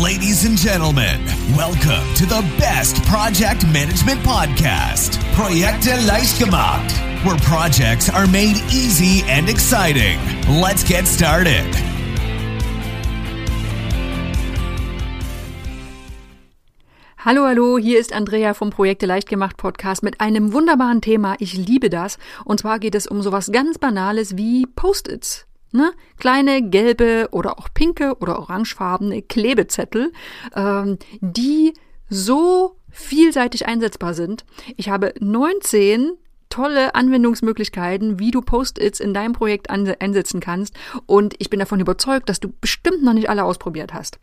Ladies and gentlemen, welcome to the best project management podcast, Projekte leicht gemacht, where projects are made easy and exciting. Let's get started. Hallo, hallo, hier ist Andrea vom Projekte leicht gemacht Podcast mit einem wunderbaren Thema. Ich liebe das. Und zwar geht es um sowas ganz Banales wie Post-its. Ne? Kleine gelbe oder auch pinke oder orangefarbene Klebezettel, ähm, die so vielseitig einsetzbar sind. Ich habe 19 tolle Anwendungsmöglichkeiten, wie du Post-its in deinem Projekt einsetzen kannst. Und ich bin davon überzeugt, dass du bestimmt noch nicht alle ausprobiert hast.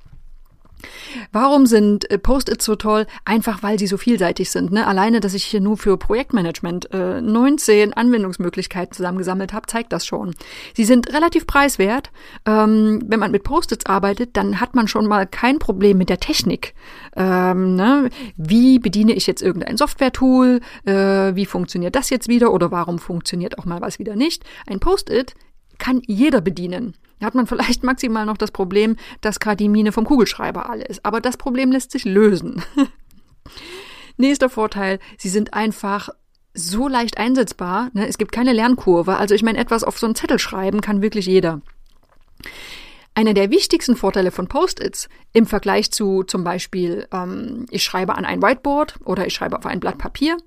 Warum sind äh, Post-its so toll? Einfach weil sie so vielseitig sind. Ne? Alleine, dass ich hier nur für Projektmanagement äh, 19 Anwendungsmöglichkeiten zusammengesammelt habe, zeigt das schon. Sie sind relativ preiswert. Ähm, wenn man mit Post-its arbeitet, dann hat man schon mal kein Problem mit der Technik. Ähm, ne? Wie bediene ich jetzt irgendein Software-Tool? Äh, wie funktioniert das jetzt wieder? Oder warum funktioniert auch mal was wieder nicht? Ein Post-it kann jeder bedienen. Da hat man vielleicht maximal noch das Problem, dass gerade die Mine vom Kugelschreiber alle ist. Aber das Problem lässt sich lösen. Nächster Vorteil, sie sind einfach so leicht einsetzbar. Ne? Es gibt keine Lernkurve. Also ich meine, etwas auf so einen Zettel schreiben kann wirklich jeder. Einer der wichtigsten Vorteile von Post-its im Vergleich zu zum Beispiel, ähm, ich schreibe an ein Whiteboard oder ich schreibe auf ein Blatt Papier,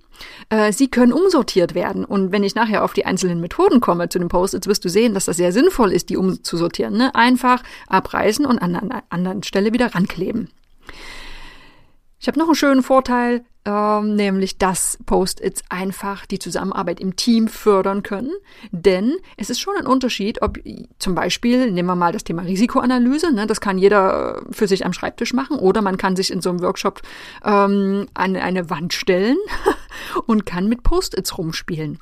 äh, sie können umsortiert werden. Und wenn ich nachher auf die einzelnen Methoden komme zu den Post-its, wirst du sehen, dass das sehr sinnvoll ist, die umzusortieren. Ne? Einfach abreißen und an einer anderen Stelle wieder rankleben. Ich habe noch einen schönen Vorteil, ähm, nämlich dass Post-its einfach die Zusammenarbeit im Team fördern können. Denn es ist schon ein Unterschied, ob zum Beispiel, nehmen wir mal das Thema Risikoanalyse, ne, das kann jeder für sich am Schreibtisch machen oder man kann sich in so einem Workshop ähm, an eine Wand stellen und kann mit Post-its rumspielen.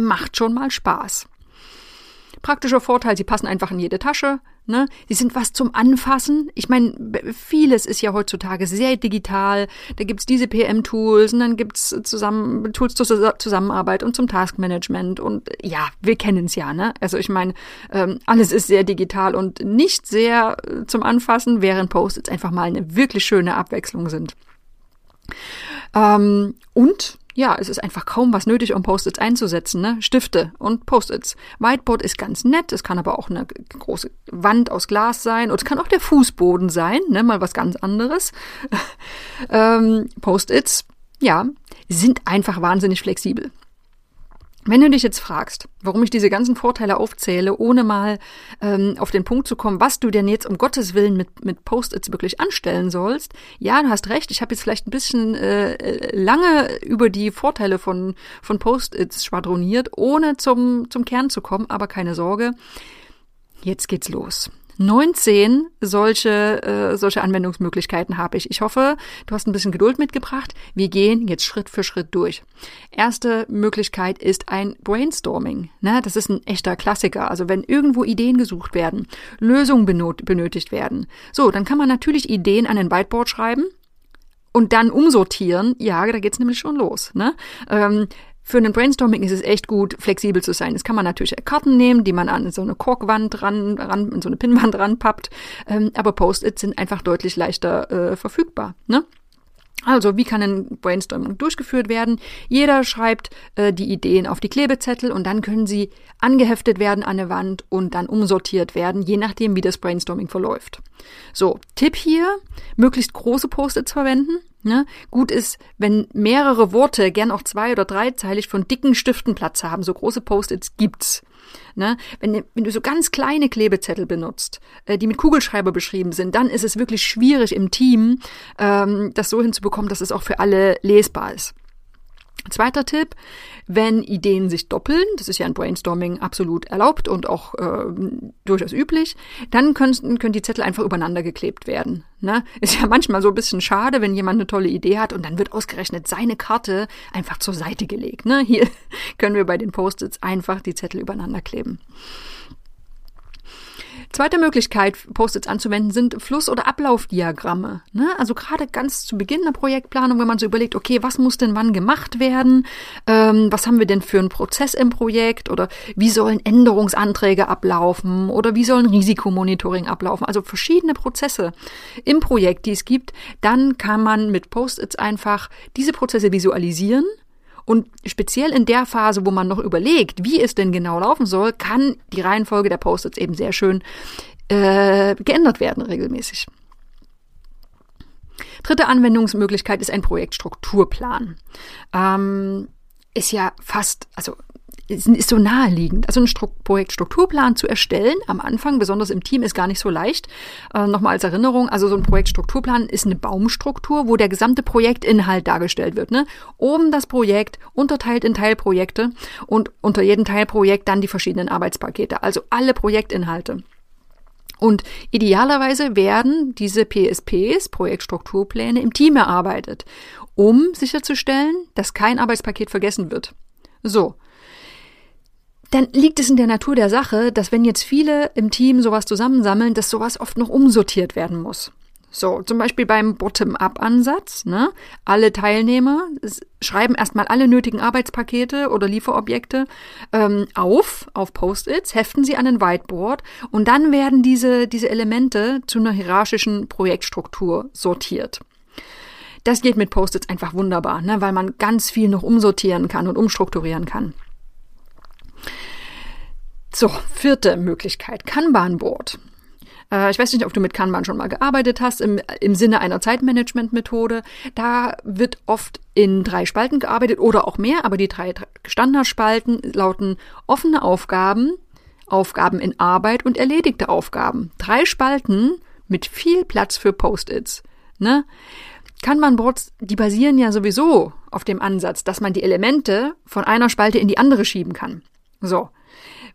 Macht schon mal Spaß. Praktischer Vorteil, sie passen einfach in jede Tasche. Ne? Sie sind was zum Anfassen. Ich meine, vieles ist ja heutzutage sehr digital. Da gibt's diese PM-Tools und dann gibt's zusammen, Tools zur Zusammenarbeit und zum Taskmanagement. Und ja, wir kennen's ja. Ne? Also ich meine, ähm, alles ist sehr digital und nicht sehr äh, zum Anfassen, während Post-its einfach mal eine wirklich schöne Abwechslung sind. Ähm, und ja, es ist einfach kaum was nötig, um Post-its einzusetzen, ne? Stifte und Post-its. Whiteboard ist ganz nett, es kann aber auch eine große Wand aus Glas sein und es kann auch der Fußboden sein, ne? Mal was ganz anderes. ähm, Post-its, ja, sind einfach wahnsinnig flexibel. Wenn du dich jetzt fragst, warum ich diese ganzen Vorteile aufzähle, ohne mal ähm, auf den Punkt zu kommen, was du denn jetzt um Gottes Willen mit, mit Post-its wirklich anstellen sollst, ja, du hast recht, ich habe jetzt vielleicht ein bisschen äh, lange über die Vorteile von, von Post-its schwadroniert, ohne zum, zum Kern zu kommen, aber keine Sorge, jetzt geht's los. 19 solche, äh, solche Anwendungsmöglichkeiten habe ich. Ich hoffe, du hast ein bisschen Geduld mitgebracht. Wir gehen jetzt Schritt für Schritt durch. Erste Möglichkeit ist ein Brainstorming. Ne? Das ist ein echter Klassiker. Also wenn irgendwo Ideen gesucht werden, Lösungen benötigt werden. So, dann kann man natürlich Ideen an ein Whiteboard schreiben und dann umsortieren, ja, da geht's nämlich schon los. Ne? Ähm, für einen Brainstorming ist es echt gut, flexibel zu sein. Das kann man natürlich Karten nehmen, die man an so eine Korkwand ran, ran in so eine Pinnwand ranpappt. Ähm, aber Post-its sind einfach deutlich leichter äh, verfügbar. Ne? Also, wie kann ein Brainstorming durchgeführt werden? Jeder schreibt äh, die Ideen auf die Klebezettel und dann können sie angeheftet werden an eine Wand und dann umsortiert werden, je nachdem, wie das Brainstorming verläuft. So, Tipp hier, möglichst große Post-its verwenden. Ne? Gut ist, wenn mehrere Worte, gern auch zwei- oder dreizeilig, von dicken Stiften Platz haben. So große Post-its gibt's. Ne? Wenn, wenn du so ganz kleine Klebezettel benutzt, äh, die mit Kugelschreiber beschrieben sind, dann ist es wirklich schwierig im Team, ähm, das so hinzubekommen, dass es auch für alle lesbar ist. Zweiter Tipp, wenn Ideen sich doppeln, das ist ja ein Brainstorming absolut erlaubt und auch äh, durchaus üblich, dann können, können die Zettel einfach übereinander geklebt werden. Ne? Ist ja manchmal so ein bisschen schade, wenn jemand eine tolle Idee hat und dann wird ausgerechnet seine Karte einfach zur Seite gelegt. Ne? Hier können wir bei den Post-its einfach die Zettel übereinander kleben. Zweite Möglichkeit, Post-its anzuwenden, sind Fluss- oder Ablaufdiagramme. Ne? Also gerade ganz zu Beginn der Projektplanung, wenn man so überlegt, okay, was muss denn wann gemacht werden? Ähm, was haben wir denn für einen Prozess im Projekt? Oder wie sollen Änderungsanträge ablaufen? Oder wie sollen Risikomonitoring ablaufen? Also verschiedene Prozesse im Projekt, die es gibt. Dann kann man mit Post-its einfach diese Prozesse visualisieren und speziell in der Phase, wo man noch überlegt, wie es denn genau laufen soll, kann die Reihenfolge der Post-its eben sehr schön äh, geändert werden regelmäßig. Dritte Anwendungsmöglichkeit ist ein Projektstrukturplan. Ähm, ist ja fast, also ist so naheliegend. Also Stru Projektstrukturplan zu erstellen am Anfang, besonders im Team, ist gar nicht so leicht. Äh, Nochmal als Erinnerung, also so ein Projektstrukturplan ist eine Baumstruktur, wo der gesamte Projektinhalt dargestellt wird. Ne? Oben das Projekt, unterteilt in Teilprojekte und unter jedem Teilprojekt dann die verschiedenen Arbeitspakete, also alle Projektinhalte. Und idealerweise werden diese PSPs, Projektstrukturpläne, im Team erarbeitet, um sicherzustellen, dass kein Arbeitspaket vergessen wird. So, dann liegt es in der Natur der Sache, dass wenn jetzt viele im Team sowas zusammensammeln, dass sowas oft noch umsortiert werden muss. So, zum Beispiel beim Bottom-up-Ansatz. Ne? Alle Teilnehmer schreiben erstmal alle nötigen Arbeitspakete oder Lieferobjekte ähm, auf, auf Post-its, heften sie an ein Whiteboard und dann werden diese, diese Elemente zu einer hierarchischen Projektstruktur sortiert. Das geht mit Post-its einfach wunderbar, ne? weil man ganz viel noch umsortieren kann und umstrukturieren kann. So, vierte Möglichkeit, Kanban-Board. Äh, ich weiß nicht, ob du mit Kanban schon mal gearbeitet hast, im, im Sinne einer Zeitmanagement-Methode. Da wird oft in drei Spalten gearbeitet oder auch mehr, aber die drei Standardspalten lauten offene Aufgaben, Aufgaben in Arbeit und erledigte Aufgaben. Drei Spalten mit viel Platz für Post-its. Ne? Kanban-Boards, die basieren ja sowieso auf dem Ansatz, dass man die Elemente von einer Spalte in die andere schieben kann. So.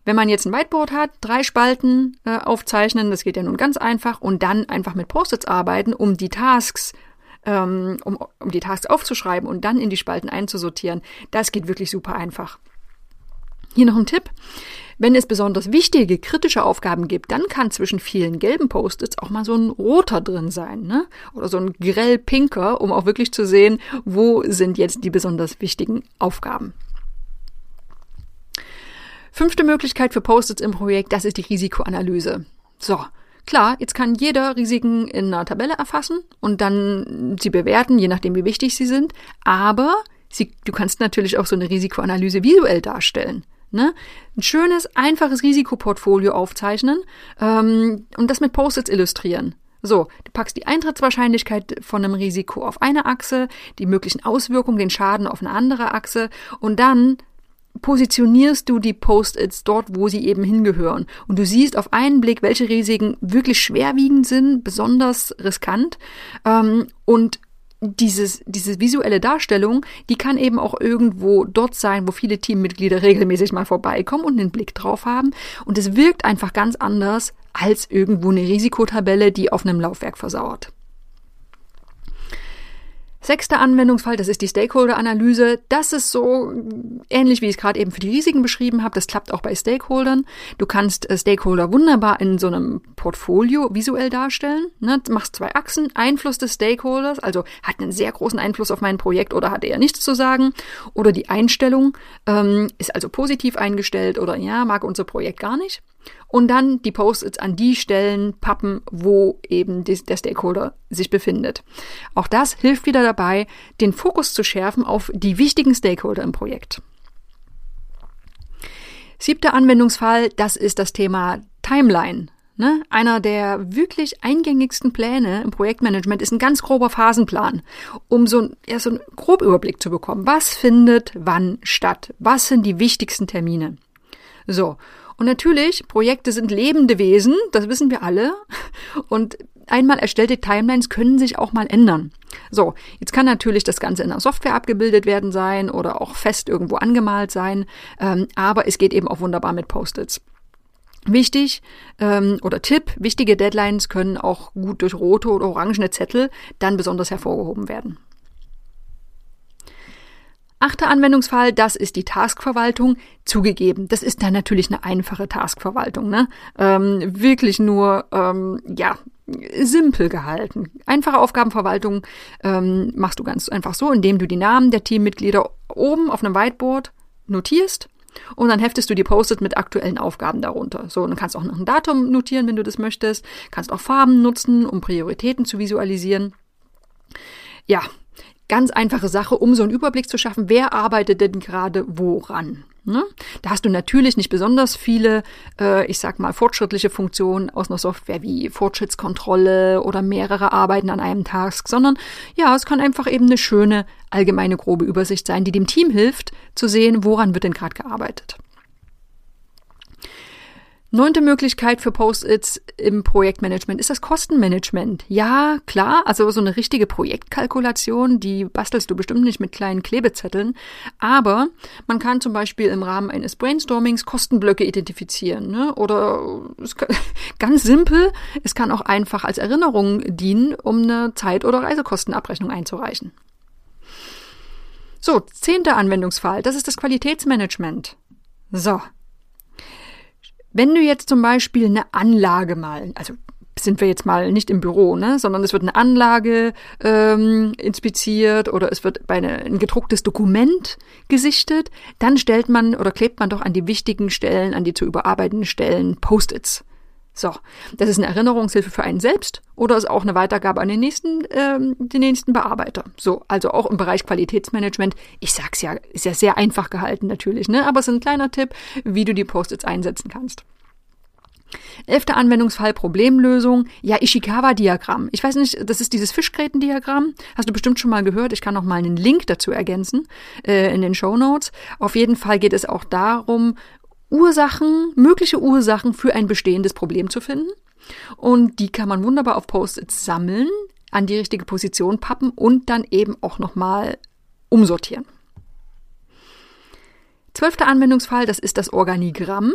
Wenn man jetzt ein Whiteboard hat, drei Spalten äh, aufzeichnen, das geht ja nun ganz einfach, und dann einfach mit Post-its arbeiten, um die Tasks ähm, um, um die Tasks aufzuschreiben und dann in die Spalten einzusortieren, das geht wirklich super einfach. Hier noch ein Tipp. Wenn es besonders wichtige, kritische Aufgaben gibt, dann kann zwischen vielen gelben Post-its auch mal so ein roter drin sein, ne? Oder so ein grell pinker, um auch wirklich zu sehen, wo sind jetzt die besonders wichtigen Aufgaben. Fünfte Möglichkeit für Post-its im Projekt, das ist die Risikoanalyse. So, klar, jetzt kann jeder Risiken in einer Tabelle erfassen und dann sie bewerten, je nachdem wie wichtig sie sind, aber sie, du kannst natürlich auch so eine Risikoanalyse visuell darstellen. Ne? Ein schönes, einfaches Risikoportfolio aufzeichnen ähm, und das mit Post-its illustrieren. So, du packst die Eintrittswahrscheinlichkeit von einem Risiko auf eine Achse, die möglichen Auswirkungen, den Schaden auf eine andere Achse und dann positionierst du die Post-its dort, wo sie eben hingehören. Und du siehst auf einen Blick, welche Risiken wirklich schwerwiegend sind, besonders riskant. Ähm, und dieses, diese visuelle Darstellung, die kann eben auch irgendwo dort sein, wo viele Teammitglieder regelmäßig mal vorbeikommen und einen Blick drauf haben. Und es wirkt einfach ganz anders als irgendwo eine Risikotabelle, die auf einem Laufwerk versauert. Sechster Anwendungsfall, das ist die Stakeholder-Analyse. Das ist so ähnlich, wie ich es gerade eben für die Risiken beschrieben habe. Das klappt auch bei Stakeholdern. Du kannst äh, Stakeholder wunderbar in so einem Portfolio visuell darstellen. Ne? Machst zwei Achsen. Einfluss des Stakeholders, also hat einen sehr großen Einfluss auf mein Projekt oder hat er nichts zu sagen. Oder die Einstellung ähm, ist also positiv eingestellt oder ja, mag unser Projekt gar nicht und dann die Post-its an die Stellen pappen, wo eben die, der Stakeholder sich befindet. Auch das hilft wieder dabei, den Fokus zu schärfen auf die wichtigen Stakeholder im Projekt. Siebter Anwendungsfall, das ist das Thema Timeline. Ne? Einer der wirklich eingängigsten Pläne im Projektmanagement ist ein ganz grober Phasenplan, um so, ja, so einen Grobüberblick zu bekommen. Was findet wann statt? Was sind die wichtigsten Termine? So. Und natürlich, Projekte sind lebende Wesen, das wissen wir alle. Und einmal erstellte Timelines können sich auch mal ändern. So, jetzt kann natürlich das Ganze in der Software abgebildet werden sein oder auch fest irgendwo angemalt sein, ähm, aber es geht eben auch wunderbar mit Post-its. Wichtig ähm, oder Tipp, wichtige Deadlines können auch gut durch rote oder orangene Zettel dann besonders hervorgehoben werden. Achter Anwendungsfall, das ist die Taskverwaltung. Zugegeben, das ist dann natürlich eine einfache Taskverwaltung, ne? Ähm, wirklich nur, ähm, ja, simpel gehalten. Einfache Aufgabenverwaltung ähm, machst du ganz einfach so, indem du die Namen der Teammitglieder oben auf einem Whiteboard notierst und dann heftest du die Post-it mit aktuellen Aufgaben darunter. So, und dann kannst auch noch ein Datum notieren, wenn du das möchtest. Kannst auch Farben nutzen, um Prioritäten zu visualisieren. Ja, ganz einfache Sache, um so einen Überblick zu schaffen, wer arbeitet denn gerade woran. Ne? Da hast du natürlich nicht besonders viele, äh, ich sag mal, fortschrittliche Funktionen aus einer Software wie Fortschrittskontrolle oder mehrere Arbeiten an einem Task, sondern ja, es kann einfach eben eine schöne, allgemeine, grobe Übersicht sein, die dem Team hilft, zu sehen, woran wird denn gerade gearbeitet. Neunte Möglichkeit für Post-its im Projektmanagement ist das Kostenmanagement. Ja, klar, also so eine richtige Projektkalkulation, die bastelst du bestimmt nicht mit kleinen Klebezetteln, aber man kann zum Beispiel im Rahmen eines Brainstormings Kostenblöcke identifizieren. Ne? Oder kann, ganz simpel, es kann auch einfach als Erinnerung dienen, um eine Zeit- oder Reisekostenabrechnung einzureichen. So, zehnter Anwendungsfall, das ist das Qualitätsmanagement. So, wenn du jetzt zum Beispiel eine Anlage mal, also sind wir jetzt mal nicht im Büro, ne, sondern es wird eine Anlage ähm, inspiziert oder es wird bei eine, ein gedrucktes Dokument gesichtet, dann stellt man oder klebt man doch an die wichtigen Stellen, an die zu überarbeitenden Stellen Post-its. So, das ist eine Erinnerungshilfe für einen selbst oder ist auch eine Weitergabe an den nächsten, ähm, den nächsten Bearbeiter. So, also auch im Bereich Qualitätsmanagement. Ich sag's ja, ist ja sehr einfach gehalten natürlich, ne? Aber es ist ein kleiner Tipp, wie du die Post-its einsetzen kannst. Elfter Anwendungsfall Problemlösung. Ja, Ishikawa-Diagramm. Ich weiß nicht, das ist dieses Fischgräten-Diagramm. Hast du bestimmt schon mal gehört. Ich kann noch mal einen Link dazu ergänzen äh, in den Show Notes. Auf jeden Fall geht es auch darum, Ursachen, mögliche Ursachen für ein bestehendes Problem zu finden. Und die kann man wunderbar auf Post-its sammeln, an die richtige Position pappen und dann eben auch nochmal umsortieren. Zwölfter Anwendungsfall, das ist das Organigramm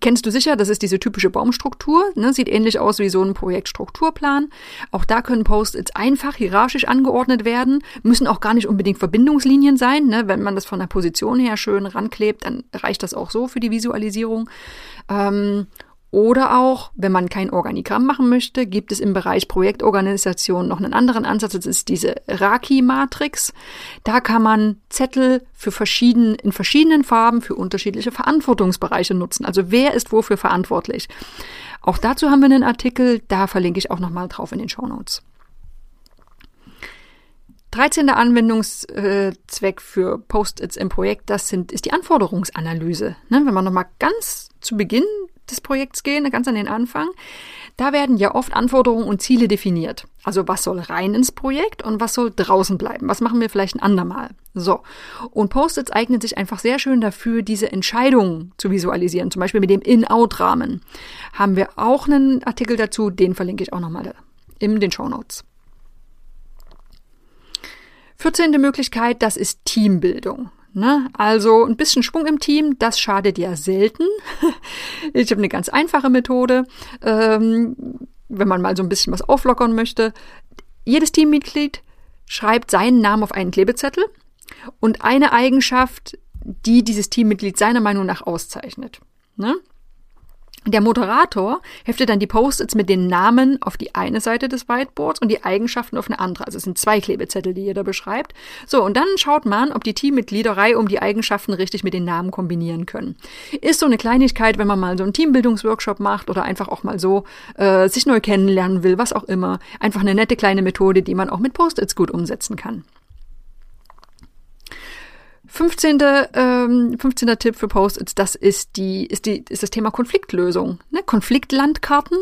kennst du sicher, das ist diese typische Baumstruktur, ne, sieht ähnlich aus wie so ein Projektstrukturplan. Auch da können Post-its einfach hierarchisch angeordnet werden, müssen auch gar nicht unbedingt Verbindungslinien sein. Ne? Wenn man das von der Position her schön ranklebt, dann reicht das auch so für die Visualisierung. Ähm, oder auch, wenn man kein Organigramm machen möchte, gibt es im Bereich Projektorganisation noch einen anderen Ansatz. Das ist diese Raki-Matrix. Da kann man Zettel für verschieden, in verschiedenen Farben für unterschiedliche Verantwortungsbereiche nutzen. Also wer ist wofür verantwortlich? Auch dazu haben wir einen Artikel. Da verlinke ich auch nochmal drauf in den Show Notes. 13. Anwendungszweck für Post-its im Projekt, das sind, ist die Anforderungsanalyse. Ne, wenn man nochmal ganz zu Beginn des Projekts gehen, ganz an den Anfang, da werden ja oft Anforderungen und Ziele definiert. Also was soll rein ins Projekt und was soll draußen bleiben? Was machen wir vielleicht ein andermal? So. Und Post-its eignen sich einfach sehr schön dafür, diese Entscheidungen zu visualisieren. Zum Beispiel mit dem In-Out-Rahmen. Haben wir auch einen Artikel dazu, den verlinke ich auch nochmal in den Show Notes. 14. Möglichkeit, das ist Teambildung. Ne? Also ein bisschen Schwung im Team, das schadet ja selten. ich habe eine ganz einfache Methode, ähm, wenn man mal so ein bisschen was auflockern möchte. Jedes Teammitglied schreibt seinen Namen auf einen Klebezettel und eine Eigenschaft, die dieses Teammitglied seiner Meinung nach auszeichnet. Ne? Der Moderator heftet dann die Post-its mit den Namen auf die eine Seite des Whiteboards und die Eigenschaften auf eine andere. Also es sind zwei Klebezettel, die jeder beschreibt. So, und dann schaut man, ob die Teammitglieder Reihe um die Eigenschaften richtig mit den Namen kombinieren können. Ist so eine Kleinigkeit, wenn man mal so einen Teambildungsworkshop macht oder einfach auch mal so äh, sich neu kennenlernen will, was auch immer. Einfach eine nette kleine Methode, die man auch mit Post-its gut umsetzen kann. 15. Ähm, 15. Tipp für Post-its, das ist die, ist die, ist das Thema Konfliktlösung. Ne? Konfliktlandkarten,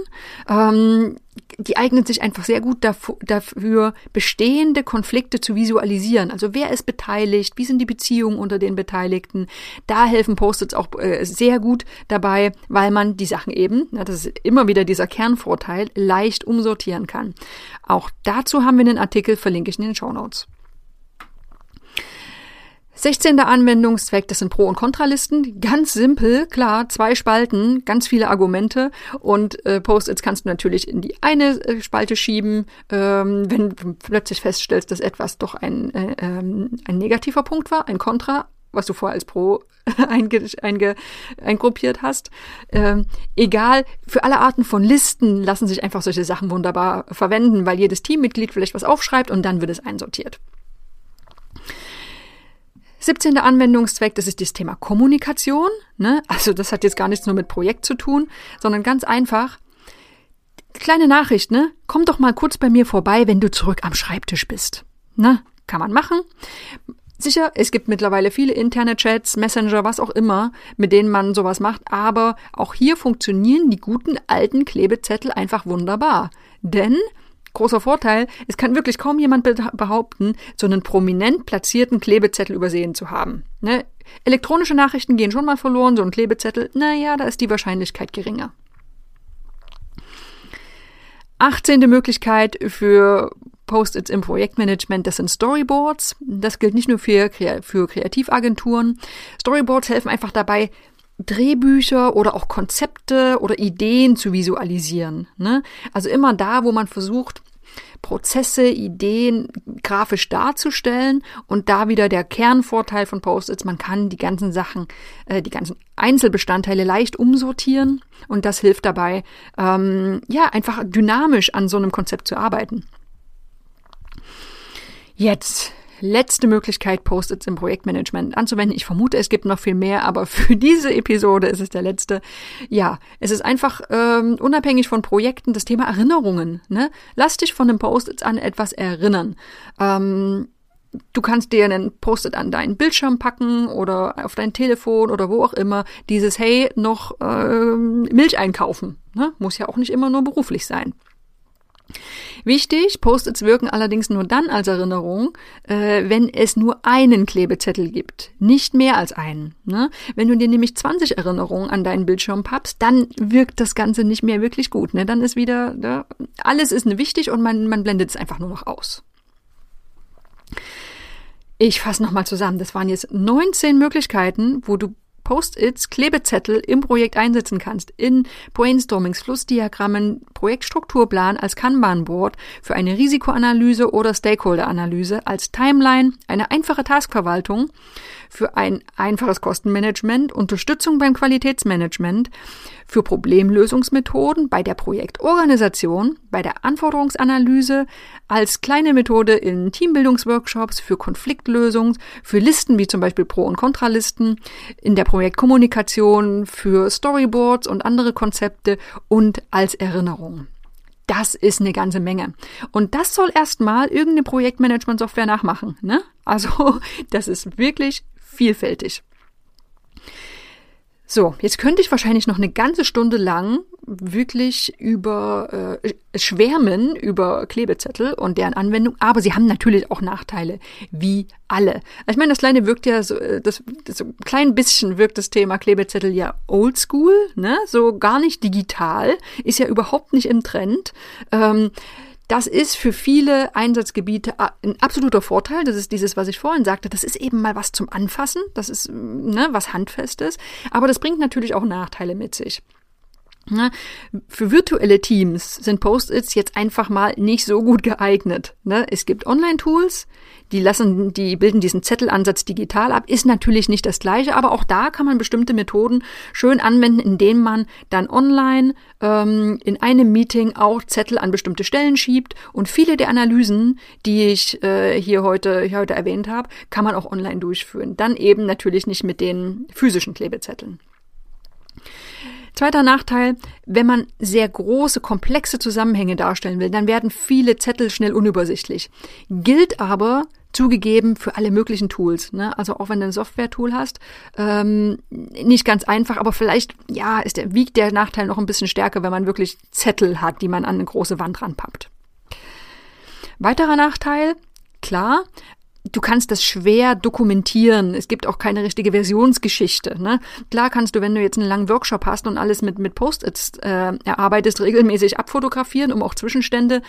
ähm, die eignen sich einfach sehr gut dafür, dafür, bestehende Konflikte zu visualisieren. Also wer ist beteiligt, wie sind die Beziehungen unter den Beteiligten. Da helfen Post-its auch äh, sehr gut dabei, weil man die Sachen eben, na, das ist immer wieder dieser Kernvorteil, leicht umsortieren kann. Auch dazu haben wir einen Artikel, verlinke ich in den Show Notes. 16. Anwendungszweck, das sind Pro- und Kontralisten. Ganz simpel, klar, zwei Spalten, ganz viele Argumente und äh, Post-its kannst du natürlich in die eine äh, Spalte schieben, ähm, wenn du plötzlich feststellst, dass etwas doch ein, äh, ähm, ein negativer Punkt war, ein Kontra, was du vorher als Pro einge, einge, eingruppiert hast. Ähm, egal, für alle Arten von Listen lassen sich einfach solche Sachen wunderbar verwenden, weil jedes Teammitglied vielleicht was aufschreibt und dann wird es einsortiert. 17. Anwendungszweck, das ist das Thema Kommunikation. Ne? Also das hat jetzt gar nichts nur mit Projekt zu tun, sondern ganz einfach. Kleine Nachricht, ne? Komm doch mal kurz bei mir vorbei, wenn du zurück am Schreibtisch bist. Ne? Kann man machen. Sicher, es gibt mittlerweile viele interne Chats, Messenger, was auch immer, mit denen man sowas macht, aber auch hier funktionieren die guten alten Klebezettel einfach wunderbar. Denn Großer Vorteil, es kann wirklich kaum jemand behaupten, so einen prominent platzierten Klebezettel übersehen zu haben. Ne? Elektronische Nachrichten gehen schon mal verloren, so ein Klebezettel, naja, da ist die Wahrscheinlichkeit geringer. 18. Möglichkeit für Post-its im Projektmanagement, das sind Storyboards. Das gilt nicht nur für, für Kreativagenturen. Storyboards helfen einfach dabei, Drehbücher oder auch Konzepte oder Ideen zu visualisieren. Ne? Also immer da, wo man versucht, Prozesse, Ideen grafisch darzustellen und da wieder der Kernvorteil von Post-its, man kann die ganzen Sachen, äh, die ganzen Einzelbestandteile leicht umsortieren und das hilft dabei, ähm, ja, einfach dynamisch an so einem Konzept zu arbeiten. Jetzt letzte Möglichkeit, Post-its im Projektmanagement anzuwenden. Ich vermute, es gibt noch viel mehr, aber für diese Episode ist es der letzte. Ja, es ist einfach ähm, unabhängig von Projekten das Thema Erinnerungen. Ne? Lass dich von einem Post-its an etwas erinnern. Ähm, Du kannst dir einen Post-it an deinen Bildschirm packen oder auf dein Telefon oder wo auch immer. Dieses Hey, noch ähm, Milch einkaufen. Ne? Muss ja auch nicht immer nur beruflich sein. Wichtig, Post-its wirken allerdings nur dann als Erinnerung, äh, wenn es nur einen Klebezettel gibt, nicht mehr als einen. Ne? Wenn du dir nämlich 20 Erinnerungen an deinen Bildschirm pappst, dann wirkt das Ganze nicht mehr wirklich gut. Ne? Dann ist wieder, ne? alles ist wichtig und man, man blendet es einfach nur noch aus. Ich fasse nochmal zusammen. Das waren jetzt 19 Möglichkeiten, wo du Post-its, Klebezettel im Projekt einsetzen kannst, in Brainstormings, Flussdiagrammen, Projektstrukturplan als Kanban-Board für eine Risikoanalyse oder Stakeholder-Analyse, als Timeline, eine einfache Taskverwaltung, für ein einfaches Kostenmanagement, Unterstützung beim Qualitätsmanagement, für Problemlösungsmethoden bei der Projektorganisation, bei der Anforderungsanalyse, als kleine Methode in Teambildungsworkshops, für Konfliktlösung, für Listen wie zum Beispiel Pro- und Kontralisten, in der Projektkommunikation, für Storyboards und andere Konzepte und als Erinnerung. Das ist eine ganze Menge. Und das soll erstmal irgendeine Projektmanagement-Software nachmachen. Ne? Also, das ist wirklich vielfältig. So, jetzt könnte ich wahrscheinlich noch eine ganze Stunde lang wirklich über äh, schwärmen über Klebezettel und deren Anwendung, aber sie haben natürlich auch Nachteile, wie alle. Ich meine, das kleine wirkt ja so, äh, das, das so ein klein bisschen wirkt das Thema Klebezettel ja oldschool, ne, so gar nicht digital, ist ja überhaupt nicht im Trend. Ähm, das ist für viele Einsatzgebiete ein absoluter Vorteil. Das ist dieses, was ich vorhin sagte. Das ist eben mal was zum Anfassen. Das ist ne, was Handfestes. Aber das bringt natürlich auch Nachteile mit sich. Ne? Für virtuelle Teams sind Post-its jetzt einfach mal nicht so gut geeignet. Ne? Es gibt Online-Tools, die lassen, die bilden diesen Zettelansatz digital ab, ist natürlich nicht das gleiche, aber auch da kann man bestimmte Methoden schön anwenden, indem man dann online ähm, in einem Meeting auch Zettel an bestimmte Stellen schiebt und viele der Analysen, die ich äh, hier heute, hier heute erwähnt habe, kann man auch online durchführen. Dann eben natürlich nicht mit den physischen Klebezetteln. Zweiter Nachteil, wenn man sehr große, komplexe Zusammenhänge darstellen will, dann werden viele Zettel schnell unübersichtlich. Gilt aber zugegeben für alle möglichen Tools. Ne? Also auch wenn du ein Software-Tool hast, ähm, nicht ganz einfach, aber vielleicht ja ist der, wiegt der Nachteil noch ein bisschen stärker, wenn man wirklich Zettel hat, die man an eine große Wand ranpappt. Weiterer Nachteil, klar, du kannst das schwer dokumentieren. Es gibt auch keine richtige Versionsgeschichte. Ne? Klar kannst du, wenn du jetzt einen langen Workshop hast und alles mit, mit Post-its äh, erarbeitest, regelmäßig abfotografieren, um auch Zwischenstände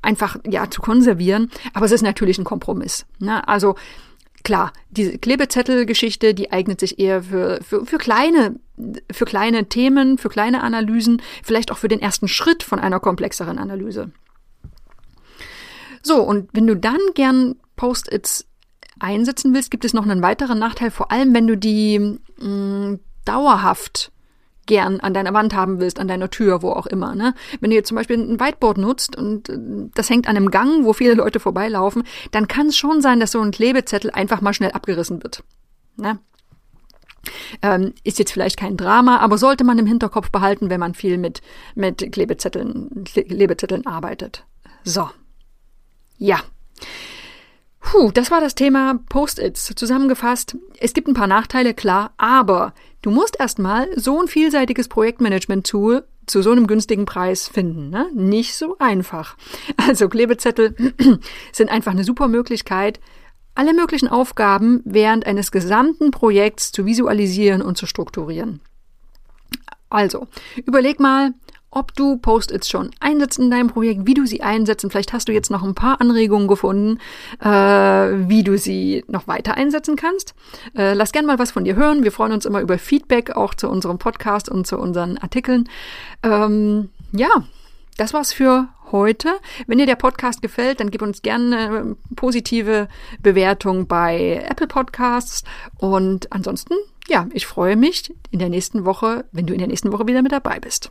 einfach ja zu konservieren. Aber es ist natürlich ein Kompromiss. Ne? Also Klar, diese Klebezettel-Geschichte, die eignet sich eher für, für, für kleine, für kleine Themen, für kleine Analysen, vielleicht auch für den ersten Schritt von einer komplexeren Analyse. So, und wenn du dann gern Post-its einsetzen willst, gibt es noch einen weiteren Nachteil, vor allem wenn du die mh, mm, dauerhaft gern an deiner Wand haben willst, an deiner Tür, wo auch immer. Ne? Wenn du jetzt zum Beispiel ein Whiteboard nutzt und äh, das hängt an einem Gang, wo viele Leute vorbeilaufen, dann kann es schon sein, dass so ein Klebezettel einfach mal schnell abgerissen wird. Ne? Ähm, ist jetzt vielleicht kein Drama, aber sollte man im Hinterkopf behalten, wenn man viel mit, mit Klebezetteln, Klebezetteln arbeitet. So. Ja. Puh, das war das Thema Post-its. Zusammengefasst, es gibt ein paar Nachteile, klar, aber du musst erstmal so ein vielseitiges Projektmanagement-Tool zu so einem günstigen Preis finden. Ne? Nicht so einfach. Also Klebezettel sind einfach eine super Möglichkeit, alle möglichen Aufgaben während eines gesamten Projekts zu visualisieren und zu strukturieren. Also, überleg mal, ob du Post-its schon einsetzt in deinem Projekt, wie du sie einsetzen. Vielleicht hast du jetzt noch ein paar Anregungen gefunden, äh, wie du sie noch weiter einsetzen kannst. Äh, lass gern mal was von dir hören. Wir freuen uns immer über Feedback, auch zu unserem Podcast und zu unseren Artikeln. Ähm, ja, das war's für heute. Wenn dir der Podcast gefällt, dann gib uns gerne eine positive Bewertung bei Apple Podcasts. Und ansonsten, ja, ich freue mich in der nächsten Woche, wenn du in der nächsten Woche wieder mit dabei bist.